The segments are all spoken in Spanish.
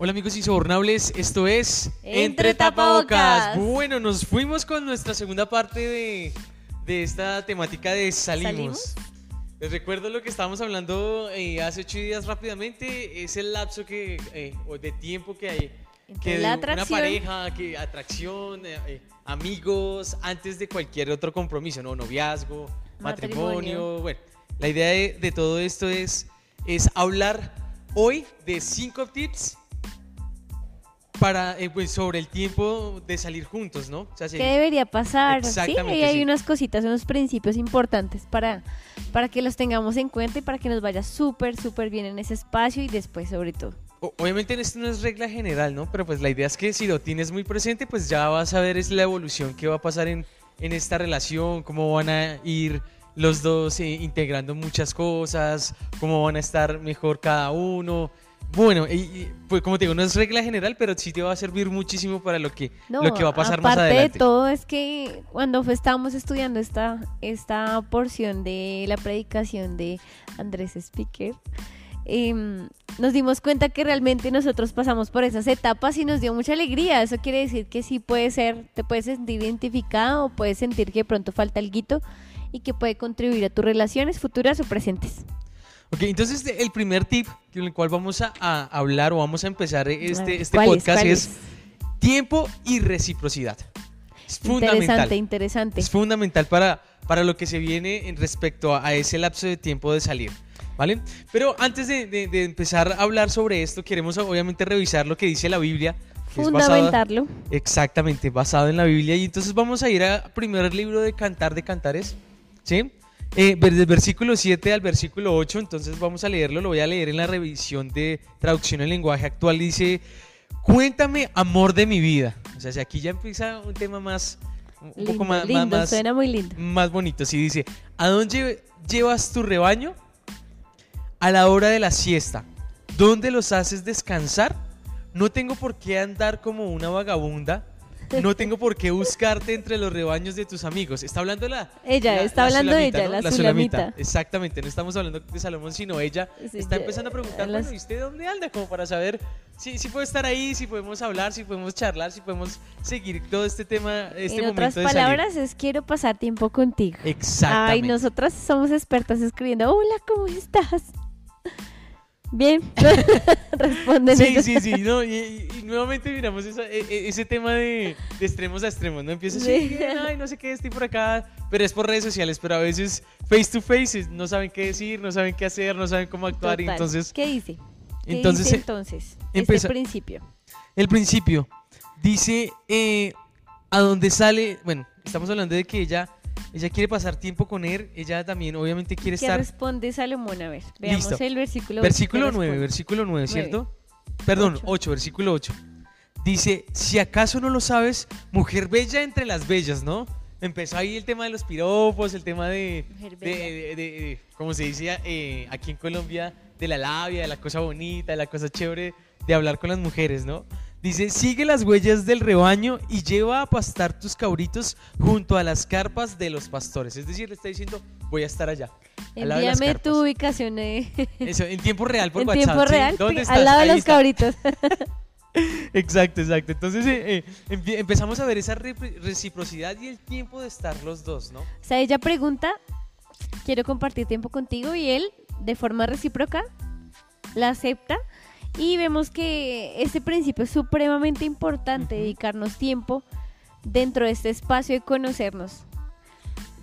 Hola amigos insobornables, esto es Entre Tapabocas. Bueno, nos fuimos con nuestra segunda parte de, de esta temática de salimos. ¿Salimos? Les recuerdo lo que estábamos hablando eh, hace ocho días rápidamente, es el lapso que, eh, o de tiempo que hay Entre que la atracción. una pareja, que atracción, eh, eh, amigos, antes de cualquier otro compromiso, ¿no? Noviazgo, matrimonio. Matrimonio. Bueno, la idea de, de todo esto es, es hablar hoy de cinco tips para, eh, pues, sobre el tiempo de salir juntos, ¿no? O sea, sí, ¿Qué debería pasar? Sí, y hay sí. unas cositas, unos principios importantes para, para que los tengamos en cuenta y para que nos vaya súper, súper bien en ese espacio y después sobre todo. obviamente esto no es regla general, ¿no? Pero pues la idea es que si lo tienes muy presente, pues ya vas a ver es la evolución que va a pasar en, en esta relación, cómo van a ir los dos eh, integrando muchas cosas, cómo van a estar mejor cada uno. Bueno, y, y, pues como te digo, no es regla general, pero sí te va a servir muchísimo para lo que, No, lo que va a pasar más aparte adelante. de todo es que cuando fue- estábamos estudiando esta, esta porción de la predicación de Andrés Speaker, em, nos dimos cuenta que realmente nosotros pasamos por esas etapas y nos dio mucha alegría. Eso quiere decir que sí puede ser, te puedes sentir identificado o puedes sentir que de pronto falta guito y que puede contribuir a tus relaciones futuras o presentes. Ok, entonces de- el primer tip con el cual vamos a, a hablar o vamos a empezar este, este ¿Cuál es? podcast ¿Cuál es tiempo y reciprocidad. Es fundamental. Interesante, interesante. Es fundamental para, para lo que se viene en respecto a, a ese lapso de tiempo de salir. ¿Vale? Pero antes de, de- de empezar a hablar sobre esto, queremos obviamente revisar lo que dice la Biblia. es basado- Fundamentarlo. exactamente, basado en la Biblia. Y entonces vamos a ir al primer libro de Cantar de Cantares. ¿Sí? Eh, desde el versículo 7 al versículo 8, entonces vamos a leerlo, lo voy a leer en la revisión de traducción en lenguaje actual. Dice, cuéntame amor de mi vida. O sea, si aquí ya empieza un tema más, un Lindo, poco más, lindo, más, suena muy lindo. más bonito. Sí, dice, ¿a dónde llevas tu rebaño? A la hora de la siesta. ¿Dónde los haces descansar? No tengo por qué andar como una vagabunda. No tengo por qué buscarte entre los rebaños de tus amigos. Está hablando la. Ella, la- está la hablando de sulamita, ella, ¿no? la sulamita. Exactamente, no estamos hablando de Salomón, sino ella Sí, está empezando a preguntar, las- bueno, ¿y usted dónde anda? Como para saber si, si puede estar ahí, si podemos hablar, si podemos charlar, si podemos seguir todo este tema, este en momento otras de salir. palabras, es quiero pasar tiempo contigo. Ay, Exactamente. nosotras somos expertas escribiendo, hola, ¿cómo estás? Bien, responden Sí, ellos. sí, sí, no, y, nuevamente miramos esa- e- e- ese tema de, de extremos a extremos, ¿no? Empieza así, Sí. ay, no sé qué, estoy por acá, pero es por redes sociales, pero a veces face to face no saben qué decir, no saben qué hacer, no saben cómo actuar, y entonces, ¿Qué dice? ¿Qué entonces, dice entonces? empeza- Este principio. el principio dice, eh, a dónde sale, bueno, estamos hablando de que ella, ella quiere pasar tiempo con él, ella también obviamente quiere ¿Qué estar... responde Salomón? A ver, veamos Listo. el versículo. Versículo ¿qué 9, responde? versículo 9, Nueve. ¿cierto? Perdón, Ocho. 8, versículo 8. Dice, si acaso no lo sabes, mujer bella entre las bellas, ¿no? Empezó ahí el tema de los piropos, el tema de, Mujer de, bella. de- de- de- como se dice eh, aquí en Colombia, de la labia, de la cosa bonita, de la cosa chévere, de hablar con las mujeres, ¿no? Dice, sigue las huellas del rebaño y lleva a pastar tus cabritos junto a las carpas de los pastores. Es decir, le está diciendo, voy a estar allá. al Envíame tu ubicación eh, Eso, en tiempo real por en WhatsApp. tiempo ¿sí? real, ¿Dónde al estás? lado de Ahí los está. cabritos. Exacto, exacto. Entonces eh, eh, empezamos a ver esa reciprocidad y el tiempo de estar los dos, ¿no? O sea, ella pregunta, quiero compartir tiempo contigo y él, de forma recíproca, la acepta y vemos que este principio es supremamente importante, dedicarnos tiempo dentro de este espacio de conocernos.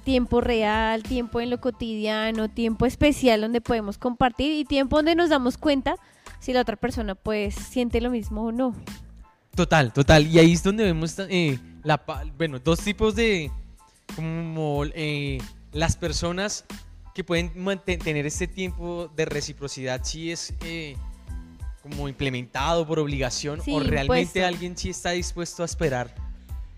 Tiempo real, tiempo en lo cotidiano, tiempo especial donde podemos compartir y tiempo donde nos damos cuenta si la otra persona pues siente lo mismo o no. Total, total. Y ahí es donde vemos eh, la, bueno, dos tipos de, como eh, las personas que pueden manten- tener este tiempo de reciprocidad, si es eh, como implementado por obligación Sí, o realmente impuesto. alguien sí está dispuesto a esperar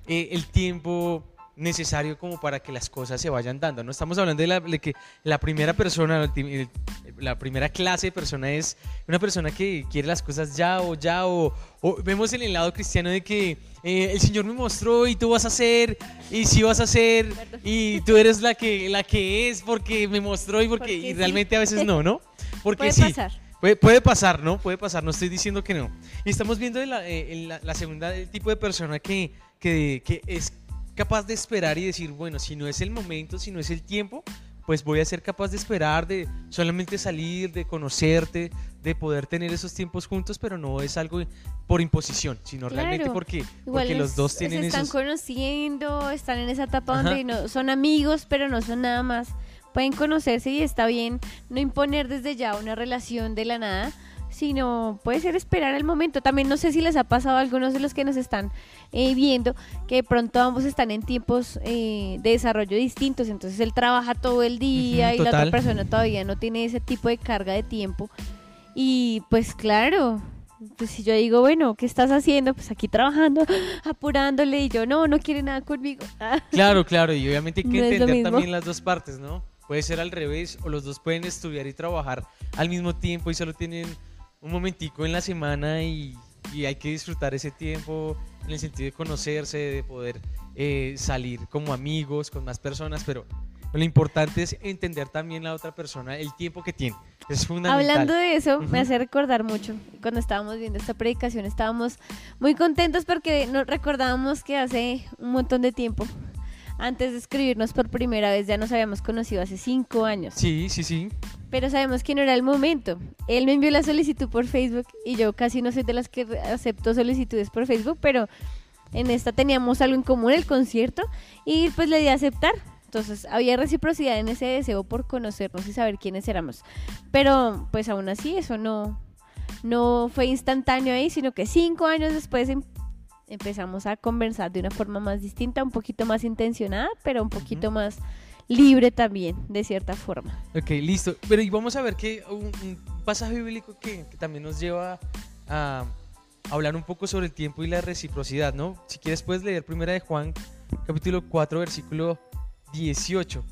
eh, el tiempo necesario como para que las cosas se vayan dando. No estamos hablando de, la, de que la primera persona, la primera clase de persona es una persona que quiere las cosas ya o ya o, o vemos en el lado cristiano de que eh, el Señor me mostró y tú vas a hacer y sí vas a hacer y tú eres la que la que es porque me mostró y porque, Porque y sí. realmente a veces no, ¿no? Porque Puede sí. pasar. Puede, puede pasar, ¿no? Puede pasar, no estoy diciendo que no. Y estamos viendo en la, eh, en la- la segunda el tipo de persona que, que, que es capaz de esperar y decir, bueno, si no es el momento, si no es el tiempo, pues voy a ser capaz de esperar, de solamente salir, de conocerte, de poder tener esos tiempos juntos, pero no es algo por imposición, sino realmente porque, Igual porque los dos tienen se están esos... conociendo, están en esa etapa Ajá. donde no, son amigos, pero no son nada más. Pueden conocerse y está bien no imponer desde ya una relación de la nada, sino puede ser esperar el momento. También no sé si les ha pasado a algunos de los que nos están eh, viendo que de pronto ambos están en tiempos eh, de desarrollo distintos, entonces él trabaja todo el día Ujú, y la total. otra persona todavía no tiene ese tipo de carga de tiempo. Y pues claro, pues si yo digo, bueno, ¿qué estás haciendo? Pues aquí trabajando, apurándole y yo, no, no quiere nada conmigo. Claro, claro, y obviamente hay que No entender también las dos partes, ¿no? Puede ser al revés, o los dos pueden estudiar y trabajar al mismo tiempo y solo tienen un momentico en la semana y, y hay que disfrutar ese tiempo en el sentido de conocerse, de poder eh, salir como amigos con más personas, pero lo importante es entender también la otra persona, el tiempo que tiene. Es fundamental. Hablando de eso, me hace recordar mucho. Cuando estábamos viendo esta predicación, estábamos muy contentos porque nos recordábamos que hace un montón de tiempo, antes de escribirnos por primera vez, ya nos habíamos conocido hace cinco años. Sí, sí, sí. Pero sabemos que no era el momento. Él me envió la solicitud por Facebook y yo casi no soy de las que acepto solicitudes por Facebook, pero en esta teníamos algo en común, el concierto, y pues le di a aceptar. Entonces había reciprocidad en ese deseo por conocernos y saber quiénes éramos. Pero pues aún así eso no, no fue instantáneo ahí, sino que cinco años después em- empezamos a conversar de una forma más distinta, un poquito más intencionada, pero un poquito más libre también, de cierta forma. Ok, listo. Pero y vamos a ver que un, un pasaje bíblico que, que también nos lleva a hablar un poco sobre el tiempo y la reciprocidad, ¿no? Si quieres puedes leer primera de Juan, capítulo 4, versículo 18.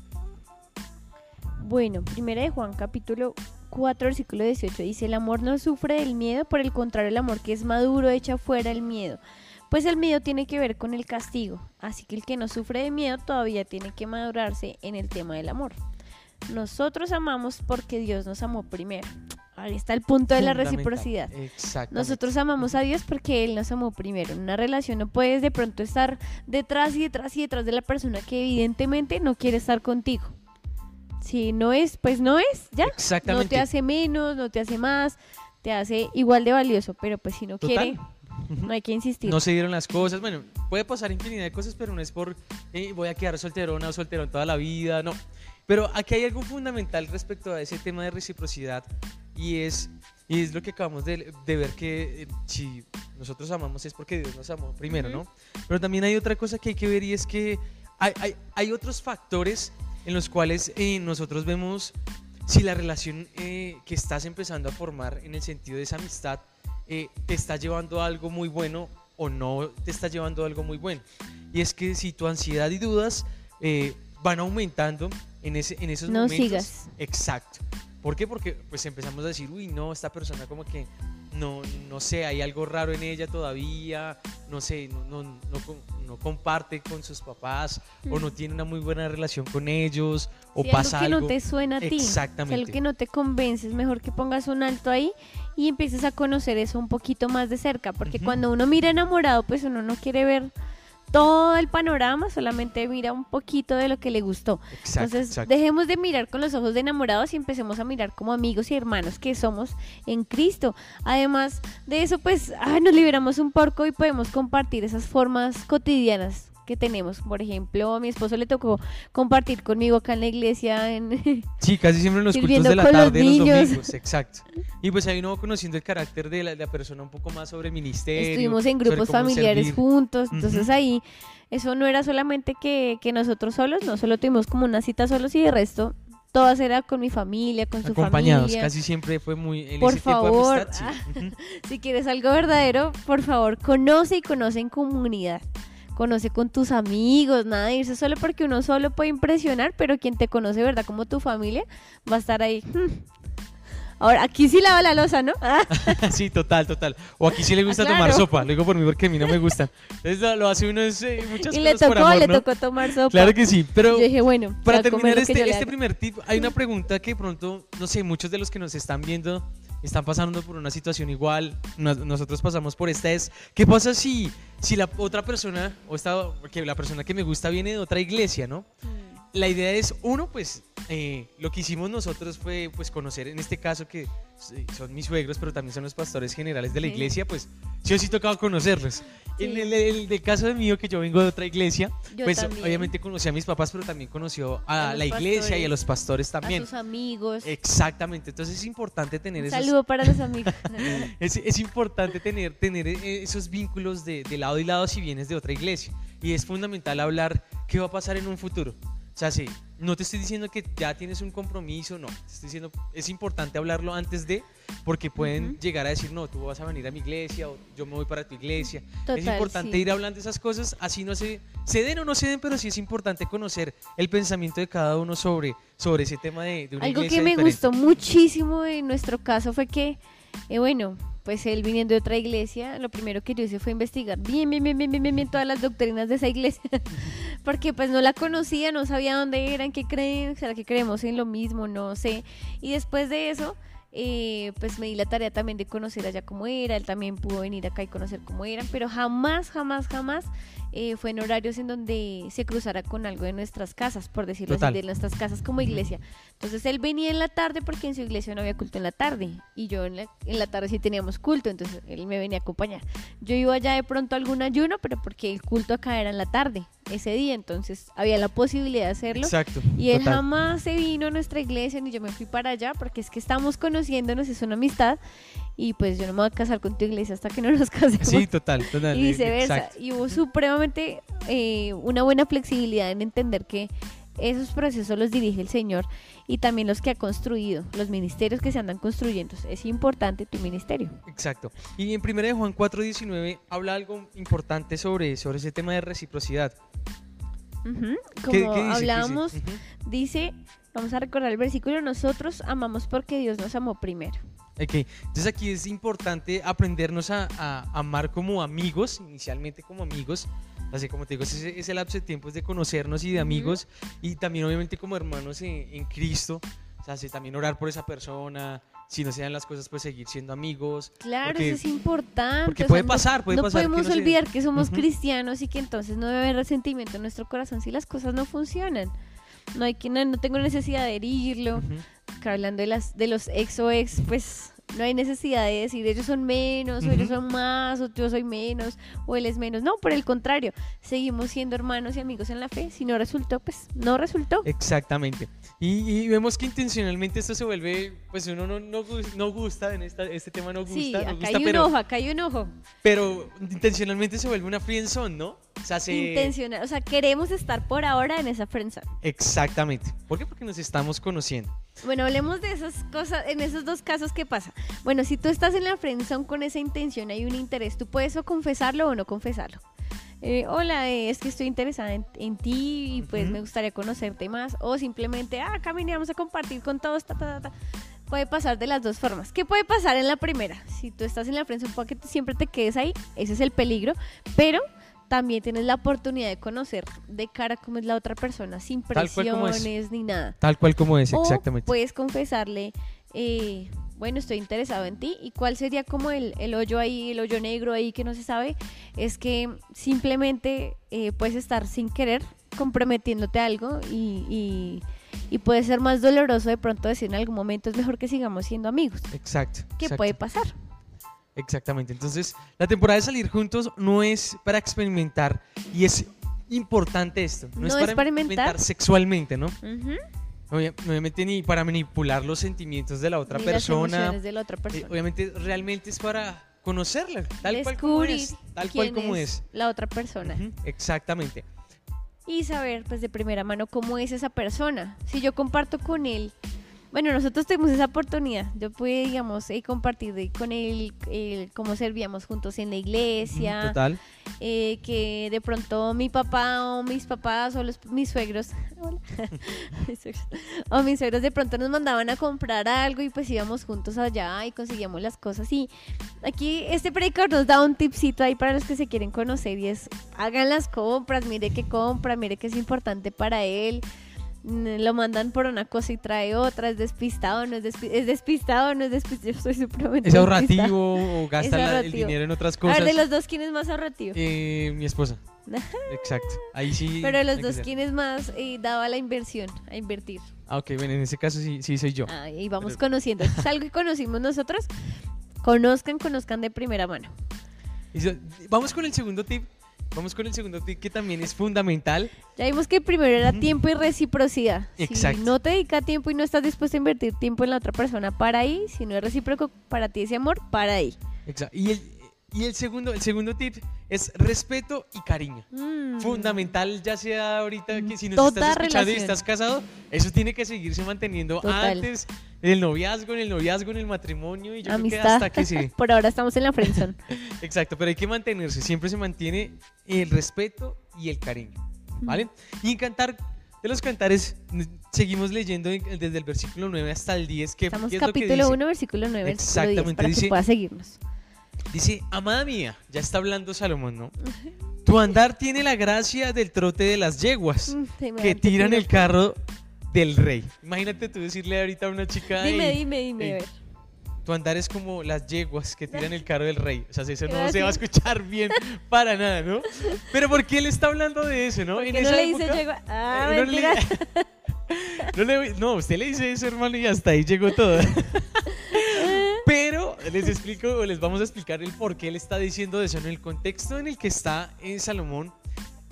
Bueno, primera de Juan capítulo 4 versículo 18 dice, el amor no sufre del miedo, por el contrario, el amor que es maduro echa fuera el miedo. Pues el miedo tiene que ver con el castigo, así que el que no sufre de miedo todavía tiene que madurarse en el tema del amor. Nosotros amamos porque Dios nos amó primero. Ahí está el punto de la reciprocidad. Exactamente. Nosotros amamos a Dios porque Él nos amó primero. En una relación no puedes de pronto estar detrás y detrás y detrás de la persona que evidentemente no quiere estar contigo. Si no es, pues no es, ya. No Exactamente. te hace menos, no te hace más, te hace igual de valioso, pero pues si no Total. quiere, no hay que insistir. No se dieron las cosas. Bueno, puede pasar infinidad de cosas, pero no es por eh, voy a quedar solterona o solterón toda la vida, no. Pero aquí hay algo fundamental respecto a ese tema de reciprocidad y es, y es lo que acabamos de, de ver que eh, si nosotros amamos es porque Dios nos amó primero, ¿no? Pero también hay otra cosa que hay que ver y es que hay, hay, hay otros factores en los cuales eh, nosotros vemos si la relación eh, que estás empezando a formar en el sentido de esa amistad eh, te está llevando a algo muy bueno o no te está llevando a algo muy bueno. Y es que si tu ansiedad y dudas eh, van aumentando en, ese, en esos No momentos. sigas. Exacto. ¿Por qué? Porque pues empezamos a decir, uy, no, esta persona como que no, no sé, hay algo raro en ella todavía, no sé, no, no, no, com- no comparte con sus papás o no tiene una muy buena relación con ellos o Si pasa algo que algo. no te suena a ti, Exactamente. algo que no te convence, es mejor que pongas un alto ahí y empieces a conocer eso un poquito más de cerca, porque cuando uno mira enamorado, pues uno no quiere ver todo el panorama, solamente mira un poquito de lo que le gustó. Exacto, Entonces, exacto. dejemos de mirar con los ojos de enamorados y empecemos a mirar como amigos y hermanos que somos en Cristo. Además de eso, pues ah, nos liberamos un poco y podemos compartir esas formas cotidianas que tenemos. Por ejemplo, a mi esposo le tocó compartir conmigo acá en la iglesia en Sí, casi siempre en los cultos de la los tarde, los niños. domingos, exacto. Y pues ahí uno conociendo el carácter de la, de la persona un poco más sobre ministerio. estuvimos en grupos familiares servir. juntos, entonces ahí eso no era solamente que, que nosotros solos, no solo tuvimos como una cita solos y de resto todas era con mi familia, con su Acompañados, familia. casi siempre fue muy en Por ese tipo de favor. amistad, sí. Ujú. Si quieres algo verdadero, por favor, conoce y conoce en comunidad. Conoce con tus amigos, nada de irse solo porque uno solo puede impresionar, pero quien te conoce, ¿verdad? Como tu familia, va a estar ahí. hmm. Ahora, aquí sí lava la losa, ¿no? Ah, sí, total, total. O aquí sí le gusta Ah, tomar sopa, lo digo por mí porque a mí no me gusta. Entonces lo, hace uno es, eh, muchas y le cosas por tocó, amor, le ¿no? tocó tomar sopa. Claro que sí, pero Yo dije, bueno, para terminar este, le este primer tip, hay una pregunta que de pronto, no sé, muchos de los que nos están viendo están pasando por una situación igual, nos- nosotros pasamos por esta, es, ¿qué pasa si, si la otra persona, o esta, que la persona que me gusta viene de otra iglesia, ¿no? La idea es, uno, pues, eh, lo que hicimos nosotros fue, pues, conocer, en este caso, que son mis suegros, pero también son los pastores generales de la Sí. iglesia, pues, sí o sí tocaba conocerlos. En Sí. el, el- el caso de mío, que yo vengo de otra iglesia, Yo pues, también. obviamente conocí a mis papás, pero también conoció a, A la iglesia y a pastores. los pastores también. A sus amigos. Exactamente, entonces es importante tener Un esos, saludo para los amigos. es, es importante tener, tener eh, esos vínculos de, de lado y lado si vienes de otra iglesia. Y es fundamental hablar qué va a pasar en un futuro. O sea, sí, no te estoy diciendo que ya tienes un compromiso, no. Te estoy diciendo, es importante hablarlo antes de, porque pueden llegar a decir, no, tú vas a venir a mi iglesia o yo me voy para tu iglesia. es Total, importante sí. ir hablando de esas cosas, así no se, se den o no se den, pero sí es importante conocer el pensamiento de cada uno sobre, sobre ese tema de, de una Algo iglesia que me diferente. gustó muchísimo en nuestro caso fue que, eh, bueno, pues él viniendo de otra iglesia, lo primero que yo hice fue investigar bien, bien, bien, bien, bien, bien, bien todas las doctrinas de esa iglesia, porque pues no la conocía, no sabía dónde eran, qué creen, será que creemos en lo mismo, no sé. Y después de eso, eh, pues me di la tarea también de conocer allá cómo era, él también pudo venir acá y conocer cómo eran, pero jamás, jamás, jamás eh, fue en horarios en donde se cruzara con algo de nuestras casas, por decirlo Total. así, de nuestras casas como iglesia. Entonces él venía en la tarde porque en su iglesia no había culto en la tarde y yo en la, en la tarde sí teníamos culto, entonces él me venía a acompañar. Yo iba allá de pronto a algún ayuno, pero porque el culto acá era en la tarde, ese día, entonces había la posibilidad de hacerlo. Exacto. Y él total. jamás se vino a nuestra iglesia ni yo me fui para allá porque es que estamos conociéndonos, es una amistad y pues yo no me voy a casar con tu iglesia hasta que no nos casemos Sí, total, total. y viceversa. exacto. Y hubo supremamente eh, una buena flexibilidad en entender que esos procesos los dirige el Señor y también los que ha construido, los ministerios que se andan construyendo. Es importante tu ministerio. Exacto. Y en 1 de Juan 4:19 habla algo importante sobre, sobre ese tema de reciprocidad. Ujú. Como ¿Qué- qué dice? ¿Qué dice? hablábamos, Ujú. dice, vamos a recordar el versículo, nosotros amamos porque Dios nos amó primero. Ok, Entonces aquí es importante aprendernos a, a amar como amigos, inicialmente como amigos. Así como te digo, ese, ese lapso de tiempo es de conocernos y de amigos y también obviamente como hermanos en, en Cristo. O sea, también orar por esa persona. Si no se dan las cosas, pues seguir siendo amigos. Claro, Porque- eso es importante. porque o sea, puede no- pasar, puede no pasar que podemos no se- olvidar que somos Ujú. cristianos y que entonces no debe haber resentimiento en nuestro corazón si las cosas no funcionan. No hay que, no, no tengo necesidad de herirlo. Ujú. que hablando de las de los ex o ex, pues no hay necesidad de decir ellos son menos, o ellos son más, o yo soy menos, o él es menos. No, por el contrario, seguimos siendo hermanos y amigos en la fe. Si no resultó, pues no resultó. Exactamente. Y, y vemos que intencionalmente esto se vuelve, pues uno no, no, no gusta, en esta, este tema no gusta, sí, no gusta, hay un pero, ojo, acá hay un ojo. pero intencionalmente se vuelve una friendzone, ¿no? O sea, se... Intencional. O sea, queremos estar por ahora en esa prensa. Exactamente. ¿Por qué? Porque nos estamos conociendo. Bueno, hablemos de esas cosas, en esos dos casos, ¿qué pasa? Bueno, si tú estás en la friendzone con esa intención, hay un interés, tú puedes o confesarlo o no confesarlo. Eh, hola, eh, es que estoy interesada en, en ti y pues Ujú. me gustaría conocerte más. O simplemente, ah, caminamos a compartir con todos, ta, ta, ta, ta. Puede pasar de las dos formas. ¿Qué puede pasar en la primera? Si tú estás en la friendzone, puede que siempre te quedes ahí, ese es el peligro, pero también tienes la oportunidad de conocer de cara cómo es la otra persona, sin presiones ni nada. Tal cual como es, O exactamente. puedes confesarle, eh, bueno, estoy interesado en ti. ¿Y cuál sería como el, el hoyo ahí, el hoyo negro ahí que no se sabe? Es que simplemente eh, puedes estar sin querer comprometiéndote a algo y, y, y puede ser más doloroso de pronto decir en algún momento es mejor que sigamos siendo amigos. Exacto. ¿Qué exacto, puede pasar? Exactamente. Entonces, la temporada de salir juntos no es para experimentar y es importante esto. No, es para experimentar. sexualmente, ¿no? Obviamente ni para manipular los sentimientos de la otra Ni las persona. emociones de la otra Eh, persona. obviamente realmente es para conocerla, tal cual como es. Tal cual como es. la otra persona. Exactamente. y saber pues de primera mano cómo es esa persona. Si yo comparto con él, bueno, nosotros tuvimos esa oportunidad. Yo pude, digamos, eh, compartir con él eh, cómo servíamos juntos en la iglesia, Total. eh, que de pronto mi papá o mis papás o los, mis suegros, hola, mis suegros, o mis suegros de pronto nos mandaban a comprar algo y pues íbamos juntos allá y conseguíamos las cosas. Y aquí este predicador nos da un tipcito ahí para los que se quieren conocer y es hagan las compras, mire qué compra, mire qué es importante para él. Lo mandan por una cosa y trae otra, es despistado, no es, despi- es despistado, no es despistado. Yo soy supremamente ¿Es ahorrativo o gasta la- el dinero en otras A cosas? ver, de los dos, ¿quién es más ahorrativo? Eh, mi esposa. Exacto. Ahí sí. Pero de los dos, ser. ¿quién es más eh, dado a la inversión, a invertir? Ah, ok, bueno, en ese caso sí, sí soy yo. Ah, y vamos Pero- conociendo. Esto es algo que conocimos nosotros. Conozcan, conozcan de primera mano. Vamos con el segundo tip. Vamos con el segundo tip que también es fundamental. Ya vimos que el primero era tiempo y reciprocidad. Exacto. Si no te dedica tiempo y no estás dispuesto a invertir tiempo en la otra persona, para ahí. Si no es recíproco para ti ese amor, para ahí. Exacto. Y el, y el segundo, el segundo tip es respeto y cariño. Mm. Fundamental, ya sea ahorita que si nos Toda estás escuchando y relación. estás casado, eso tiene que seguirse manteniendo Total. antes del noviazgo, en el noviazgo, en el matrimonio y yo creo que Amistad. hasta que sí. Por ahora estamos en la friendzone. Exacto, pero hay que mantenerse, siempre se mantiene el respeto y el cariño, ¿vale? Y en cantar de los cantares seguimos leyendo en- desde el versículo 9 hasta el 10 que Estamos ¿qué es lo que capítulo dice? 1, versículo 9, versículo 10, Exactamente, para dice- que puedas seguirnos. Dice, amada mía, ya está hablando Salomón, ¿no? Tu andar tiene la gracia del trote de las yeguas que tiran el carro del rey. Imagínate tú decirle ahorita a una chica, Dime, "Ey, dime, dime. ey, a ver. tu andar es como las yeguas que tiran el carro del rey. O sea, eso no se va a escuchar bien para nada, ¿no? Pero ¿por qué él está hablando de eso, no? ¿Por En no esa le dice época- yegua? Ah, Eh, no le- mentira. no, le- no, usted le dice eso, hermano, y hasta ahí llegó todo. Pero les explico, o les vamos a explicar el por qué él está diciendo eso. En el contexto en el que está en Salomón,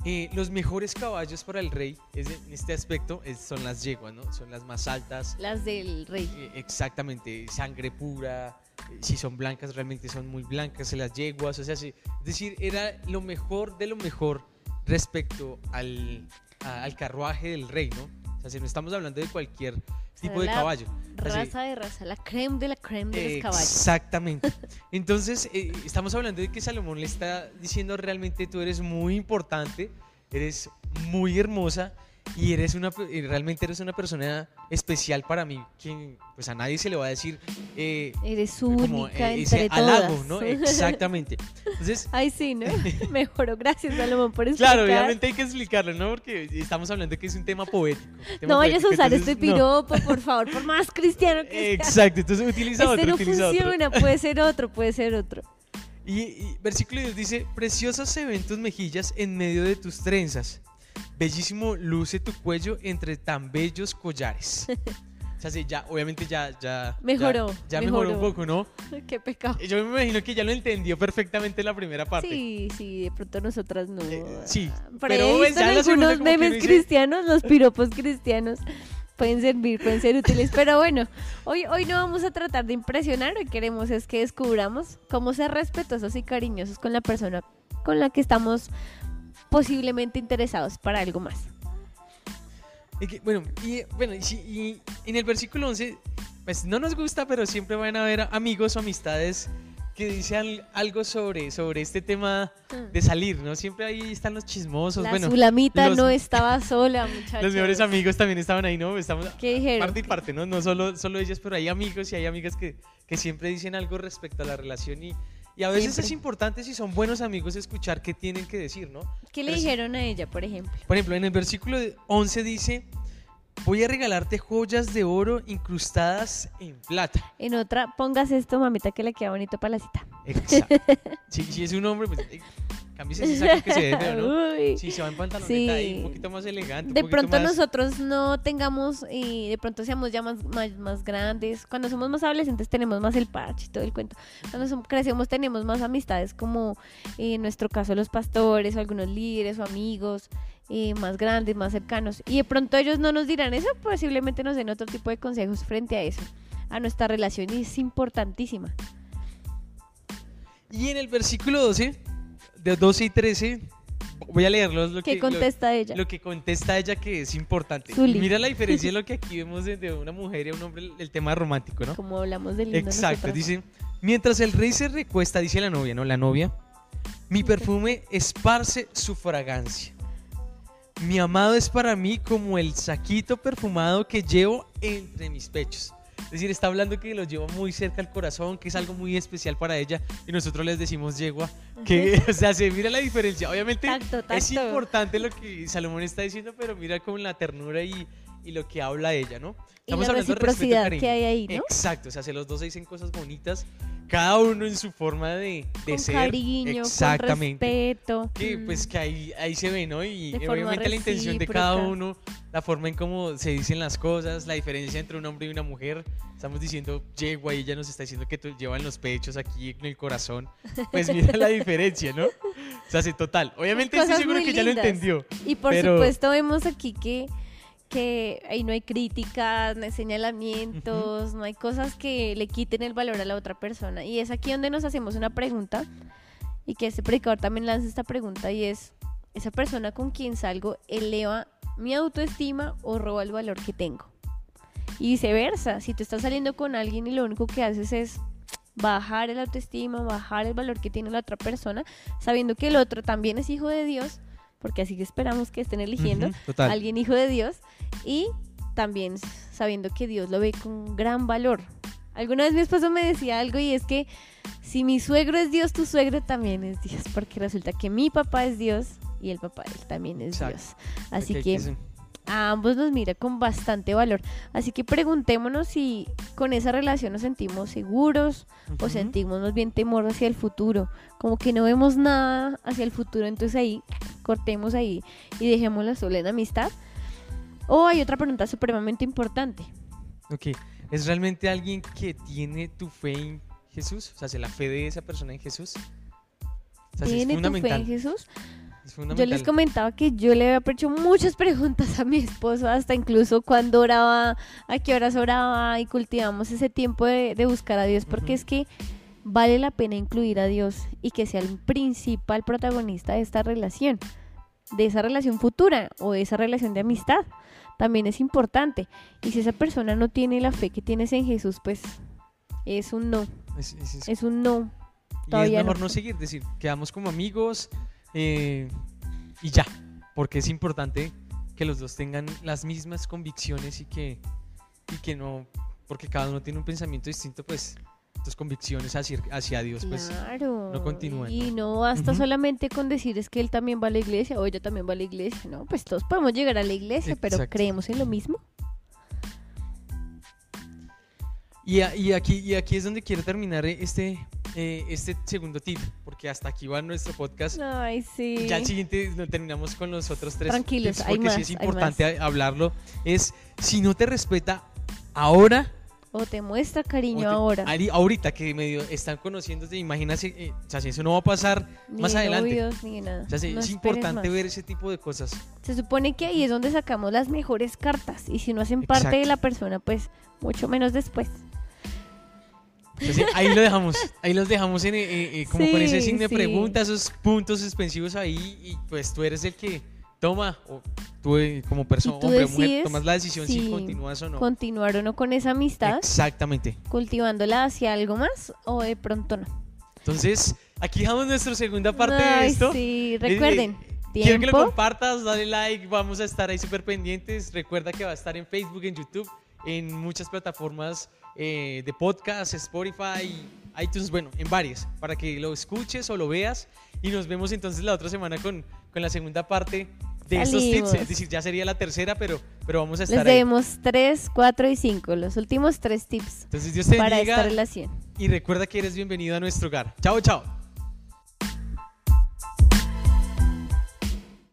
eh, los mejores caballos para el rey, es en este aspecto, es- son las yeguas, ¿no? Son las más altas, Las del rey. eh, exactamente, sangre pura. eh, Si son blancas, realmente son muy blancas las yeguas. O sea, sí, es decir, era lo mejor de lo mejor respecto al, a- al carruaje del rey, ¿no? Sea, si no estamos hablando de cualquier tipo de la caballo. Así- Raza de raza, la creme de la creme de los caballos. Exactamente. Entonces, eh, estamos hablando de que Salomón le está diciendo realmente tú eres muy importante, eres muy hermosa y eres una, y realmente eres una persona especial para mí, que pues a nadie se le va a decir eh, Eres como única eh, ese entre halago, todas. ¿no? Exactamente. Entonces, Ay, sí, ¿no? Mejoró. Gracias, Salomón, por explicar. claro, obviamente hay que explicarlo, ¿no? Porque estamos hablando que es un tema poético. un tema No vayas a usar entonces, este no. piropo, por favor, por más cristiano que sea. Exacto, entonces utiliza Este otro, no utiliza otro. funciona, puede ser otro, puede ser otro. Y, y versículo 10 dice, preciosas se ven tus mejillas en medio de tus trenzas. Bellísimo luce tu cuello entre tan bellos collares. O sea, sí, ya, obviamente ya, ya. Mejoró, Ya, ya mejoró un mejoró. poco, ¿no? Qué pecado. Yo me imagino que ya lo entendió perfectamente la primera parte. Sí, sí, de pronto nosotras no. Eh, sí, Por pero ahí en algunos memes dice- cristianos, los piropos cristianos pueden servir, pueden ser útiles. Pero bueno, hoy, hoy no vamos a tratar de impresionar, hoy queremos es que descubramos cómo ser respetuosos y cariñosos con la persona con la que estamos posiblemente interesados para algo más. Y que, bueno, y, bueno y, y en el versículo 11, pues no nos gusta, pero siempre van a haber amigos o amistades que dicen algo sobre, sobre este tema de salir, ¿no? Siempre ahí están los chismosos. La bueno, Zulamita los- no estaba sola, muchachos. Los mejores amigos también estaban ahí, ¿no? Estamos ¿Qué dijeron? parte y parte, ¿no? No solo, solo ellas, pero hay amigos y hay amigas que, que siempre dicen algo respecto a la relación y, y a veces Siempre. es importante si son buenos amigos escuchar qué tienen que decir, ¿no? ¿Qué le Pero sí. dijeron a ella, por ejemplo? Por ejemplo, en el versículo 11 dice, voy a regalarte joyas de oro incrustadas en plata. En otra, pongas esto, mamita, que le queda bonito para la cita. Exacto. si, si es un hombre, pues eh, cámbiese ese saco que se ve feo, ¿no? Si se va en pantaloneta Sí. ahí, un poquito más elegante. De pronto más- nosotros no tengamos, y de pronto seamos ya más, más, más grandes. Cuando somos más adolescentes tenemos más el parche y todo el cuento. Cuando crecemos tenemos más amistades como eh, en nuestro caso los pastores o algunos líderes o amigos eh, más grandes, más cercanos. Y de pronto ellos no nos dirán eso, posiblemente nos den otro tipo de consejos frente a eso, a nuestra relación y es importantísima. Y en el versículo 12, de 12 y 13, voy a leerlos lo ¿Qué que, lo- contesta ella? lo que contesta ella que es importante. Mira la diferencia de lo que aquí vemos de, una mujer y un hombre, el, tema romántico, ¿no? Como hablamos de lindo Exacto, dice, mientras el rey se recuesta, dice la novia, ¿no? La novia, mi perfume esparce su fragancia. Mi amado es para mí como el saquito perfumado que llevo entre mis pechos. Es decir, está hablando que lo lleva muy cerca al corazón, que es algo muy especial para ella, y nosotros les decimos yegua, que, o sea, se mira la diferencia. Obviamente es importante lo que Salomón está diciendo, pero mira con la ternura y, y lo que habla ella, ¿no? Y la reciprocidad que hay ahí, ¿no? Exacto, o sea, si los dos dicen cosas bonitas, cada uno en su forma de, de con ser. cariño, Exactamente. con respeto. Que Mm. pues que ahí, ahí se ve, ¿no? Y De obviamente la intención de cada uno, la forma en cómo se dicen las cosas, la diferencia entre un hombre y una mujer. Estamos diciendo yegua y ella nos está diciendo que llevan los pechos aquí en el corazón. Pues mira la diferencia, ¿no? O sea, sí, total. Obviamente estoy seguro que ya lo entendió. Y por Pero- supuesto vemos aquí que, que ahí no hay críticas, no hay señalamientos, no hay cosas que le quiten el valor a la otra persona. Y es aquí donde nos hacemos una pregunta y que este predicador también lanza esta pregunta y es, ¿esa persona con quien salgo eleva mi autoestima o roba el valor que tengo? Y viceversa, si tú estás saliendo con alguien y lo único que haces es bajar el autoestima, bajar el valor que tiene la otra persona, sabiendo que el otro también es hijo de Dios, porque así que esperamos que estén eligiendo a alguien hijo de Dios, y también sabiendo que Dios lo ve con gran valor. Alguna vez mi esposo me decía algo y es que si mi suegro es Dios, tu suegro también es Dios, porque resulta que mi papá es Dios y el papá de él también es Exacto. Dios. Así hay que a ambos nos mira con bastante valor. Así que preguntémonos si con esa relación nos sentimos seguros o Ujú. sentimos más bien temor hacia el futuro. Como que no vemos nada hacia el futuro, entonces ahí cortemos ahí y dejémosla sola en amistad. O hay otra pregunta supremamente importante. Ok. ¿Es realmente alguien que tiene tu fe en Jesús? O sea, ¿se la fe de esa persona en Jesús? O sea, sí, es ¿Tiene tu fe fundamental. en Jesús? Es Yo les comentaba que yo le había hecho muchas preguntas a mi esposo, hasta incluso cuando oraba, a qué horas oraba y cultivamos ese tiempo de, de buscar a Dios, porque es que vale la pena incluir a Dios y que sea el principal protagonista de esta relación, de esa relación futura o de esa relación de amistad. También es importante. Y si esa persona no tiene la fe que tienes en Jesús, pues es un no, Es- es- es- es un no. y es mejor no. no. seguir, decir, quedamos como amigos eh, y ya. Porque es importante que los dos tengan las mismas convicciones y que, y que no, porque cada uno tiene un pensamiento distinto, pues tus convicciones hacia, hacia Dios, pues Claro. no continúan, Y ¿no? basta solamente con decir es que él también va a la iglesia o ella también va a la iglesia. No, pues todos podemos llegar a la iglesia, pero creemos en lo mismo. Y, a- y aquí, y aquí es donde quiero terminar este, eh, este segundo tip, porque hasta aquí va nuestro podcast. Ay, sí. Ya el siguiente lo terminamos con los otros tres Tranquilos, tips, hay porque sí más, es hay importante hablarlo. Es si no te respeta ahora, O te muestra cariño te- ahora. ahorita que medio están conociéndose, imagínate, eh, o sea, si eso no va a pasar Ni más de adelante. novios, ni nada. O sea, sí, No es importante más. ver ese tipo de cosas. Se supone que ahí es donde sacamos las mejores cartas. Y si no hacen parte de Exacto. la persona, pues mucho menos después. Entonces, ahí lo dejamos, ahí los dejamos en, eh, eh, como con ese Sí, signo de sí. pregunta, esos puntos suspensivos ahí, y pues tú eres el que toma, o tú eh, como persona, tú hombre o mujer, tomas la decisión si si continúas o no. Continuar o no con esa amistad, Exactamente. cultivándola hacia algo más o de pronto no. Entonces, aquí dejamos nuestra segunda parte de Ay, esto. Sí, Eh, recuerden. eh, Quiero que lo Tiempo. compartas, dale like, vamos a estar ahí súper pendientes. Recuerda que va a estar en Facebook, en YouTube, en muchas plataformas eh, de podcast, Spotify, iTunes, bueno, en varias, para que lo escuches o lo veas. Y nos vemos entonces la otra semana con, con la segunda parte de estos tips. Salimos. Es decir, ya sería la tercera, pero, pero vamos a Les estar ahí. debemos 3, 4 y 5, los últimos tres tips Entonces, Dios te para bendiga esta relación. y recuerda que eres bienvenido a nuestro hogar. Chao, chao.